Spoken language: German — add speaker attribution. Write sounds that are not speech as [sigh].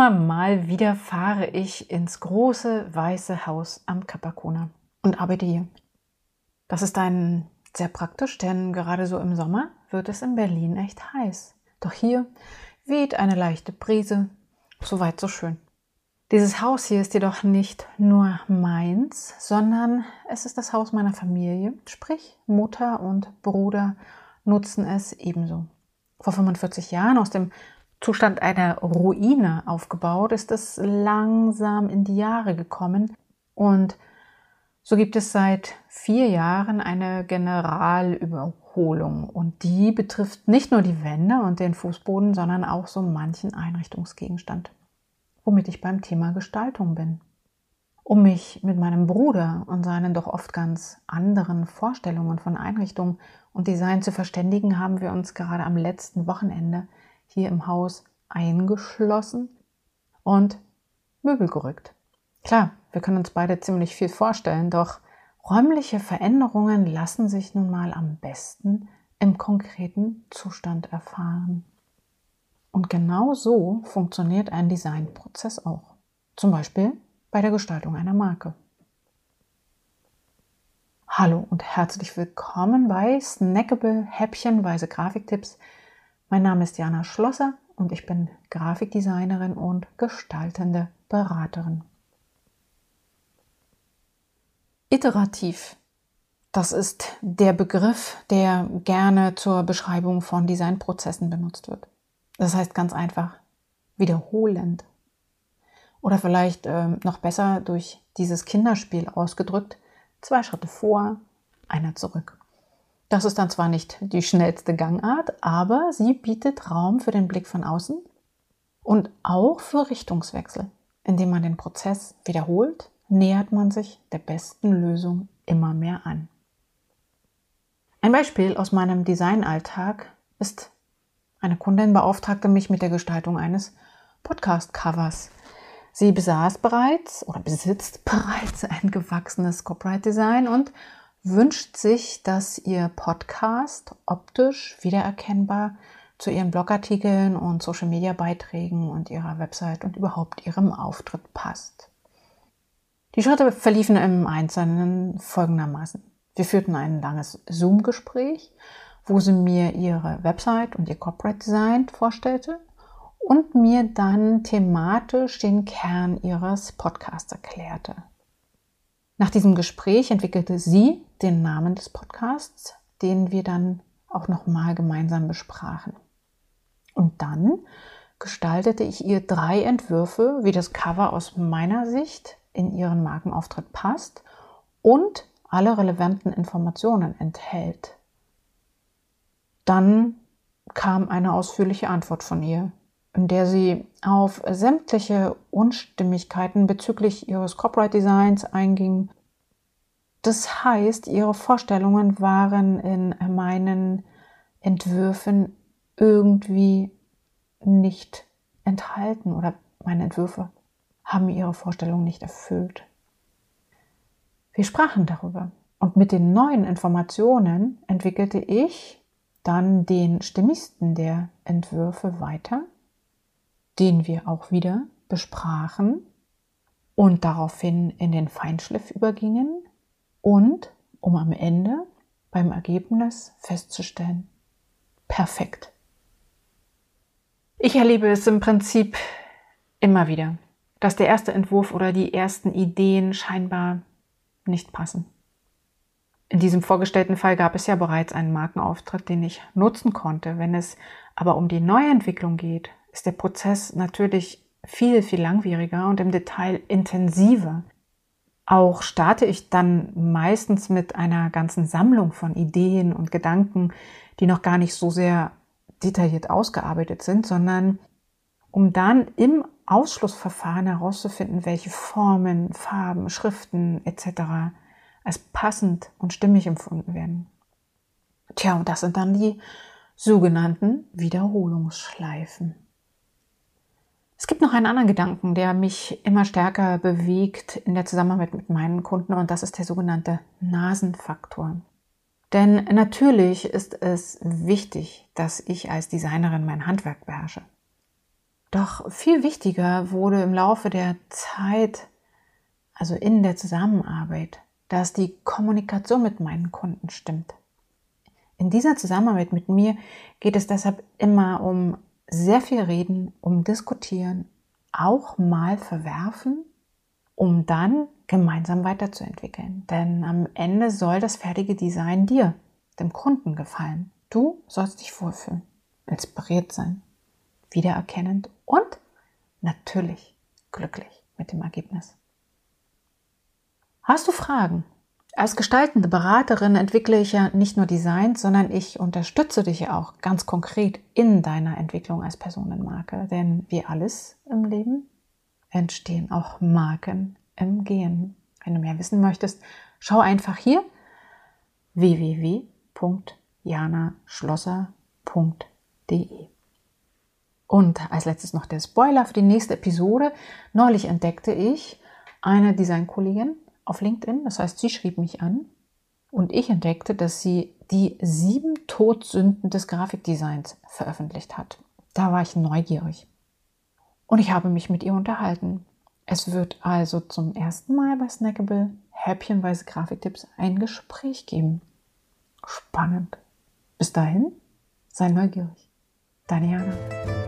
Speaker 1: Immer mal wieder fahre ich ins große weiße Haus am Capacona und arbeite hier. Das ist ein sehr praktisch, denn gerade so im Sommer wird es in Berlin echt heiß. Doch hier weht eine leichte Brise. Soweit so schön. Dieses Haus hier ist jedoch nicht nur meins, sondern es ist das Haus meiner Familie, sprich Mutter und Bruder nutzen es ebenso. Vor 45 Jahren aus dem Zustand einer Ruine aufgebaut, ist es langsam in die Jahre gekommen und so gibt es seit vier Jahren eine Generalüberholung und die betrifft nicht nur die Wände und den Fußboden, sondern auch so manchen Einrichtungsgegenstand, womit ich beim Thema Gestaltung bin. Um mich mit meinem Bruder und seinen doch oft ganz anderen Vorstellungen von Einrichtung und Design zu verständigen, haben wir uns gerade am letzten Wochenende hier im Haus eingeschlossen und Möbel gerückt. Klar, wir können uns beide ziemlich viel vorstellen, doch räumliche Veränderungen lassen sich nun mal am besten im konkreten Zustand erfahren. Und genau so funktioniert ein Designprozess auch. Zum Beispiel bei der Gestaltung einer Marke. Hallo und herzlich willkommen bei Snackable Häppchenweise Grafiktipps. Mein Name ist Jana Schlosser und ich bin Grafikdesignerin und gestaltende Beraterin. Iterativ. Das ist der Begriff, der gerne zur Beschreibung von Designprozessen benutzt wird. Das heißt ganz einfach wiederholend. Oder vielleicht äh, noch besser durch dieses Kinderspiel ausgedrückt, zwei Schritte vor, einer zurück. Das ist dann zwar nicht die schnellste Gangart, aber sie bietet Raum für den Blick von außen und auch für Richtungswechsel. Indem man den Prozess wiederholt, nähert man sich der besten Lösung immer mehr an. Ein Beispiel aus meinem Designalltag ist, eine Kundin beauftragte mich mit der Gestaltung eines Podcast-Covers. Sie besaß bereits oder besitzt [laughs] bereits ein gewachsenes Copyright-Design und wünscht sich, dass ihr Podcast optisch wiedererkennbar zu ihren Blogartikeln und Social-Media-Beiträgen und ihrer Website und überhaupt ihrem Auftritt passt. Die Schritte verliefen im Einzelnen folgendermaßen. Wir führten ein langes Zoom-Gespräch, wo sie mir ihre Website und ihr Corporate Design vorstellte und mir dann thematisch den Kern ihres Podcasts erklärte. Nach diesem Gespräch entwickelte sie den Namen des Podcasts, den wir dann auch nochmal gemeinsam besprachen. Und dann gestaltete ich ihr drei Entwürfe, wie das Cover aus meiner Sicht in ihren Markenauftritt passt und alle relevanten Informationen enthält. Dann kam eine ausführliche Antwort von ihr, in der sie auf sämtliche Unstimmigkeiten bezüglich ihres Copyright Designs einging. Das heißt, ihre Vorstellungen waren in meinen Entwürfen irgendwie nicht enthalten oder meine Entwürfe haben ihre Vorstellungen nicht erfüllt. Wir sprachen darüber und mit den neuen Informationen entwickelte ich dann den stimmigsten der Entwürfe weiter den wir auch wieder besprachen und daraufhin in den Feinschliff übergingen und um am Ende beim Ergebnis festzustellen, perfekt. Ich erlebe es im Prinzip immer wieder, dass der erste Entwurf oder die ersten Ideen scheinbar nicht passen. In diesem vorgestellten Fall gab es ja bereits einen Markenauftritt, den ich nutzen konnte. Wenn es aber um die Neuentwicklung geht, ist der Prozess natürlich viel, viel langwieriger und im Detail intensiver. Auch starte ich dann meistens mit einer ganzen Sammlung von Ideen und Gedanken, die noch gar nicht so sehr detailliert ausgearbeitet sind, sondern um dann im Ausschlussverfahren herauszufinden, welche Formen, Farben, Schriften etc. als passend und stimmig empfunden werden. Tja, und das sind dann die sogenannten Wiederholungsschleifen. Es gibt noch einen anderen Gedanken, der mich immer stärker bewegt in der Zusammenarbeit mit meinen Kunden und das ist der sogenannte Nasenfaktor. Denn natürlich ist es wichtig, dass ich als Designerin mein Handwerk beherrsche. Doch viel wichtiger wurde im Laufe der Zeit, also in der Zusammenarbeit, dass die Kommunikation mit meinen Kunden stimmt. In dieser Zusammenarbeit mit mir geht es deshalb immer um sehr viel reden, um diskutieren, auch mal verwerfen, um dann gemeinsam weiterzuentwickeln. Denn am Ende soll das fertige Design dir, dem Kunden, gefallen. Du sollst dich wohlfühlen, inspiriert sein, wiedererkennend und natürlich glücklich mit dem Ergebnis. Hast du Fragen? Als gestaltende Beraterin entwickle ich ja nicht nur Design, sondern ich unterstütze dich ja auch ganz konkret in deiner Entwicklung als Personenmarke. Denn wie alles im Leben entstehen auch Marken im Gehen. Wenn du mehr wissen möchtest, schau einfach hier www.janaschlosser.de. Und als letztes noch der Spoiler für die nächste Episode. Neulich entdeckte ich eine Designkollegin auf LinkedIn, das heißt, sie schrieb mich an und ich entdeckte, dass sie die sieben Todsünden des Grafikdesigns veröffentlicht hat. Da war ich neugierig. Und ich habe mich mit ihr unterhalten. Es wird also zum ersten Mal bei Snackable häppchenweise Grafiktipps ein Gespräch geben. Spannend. Bis dahin, sei neugierig. Deine Jana.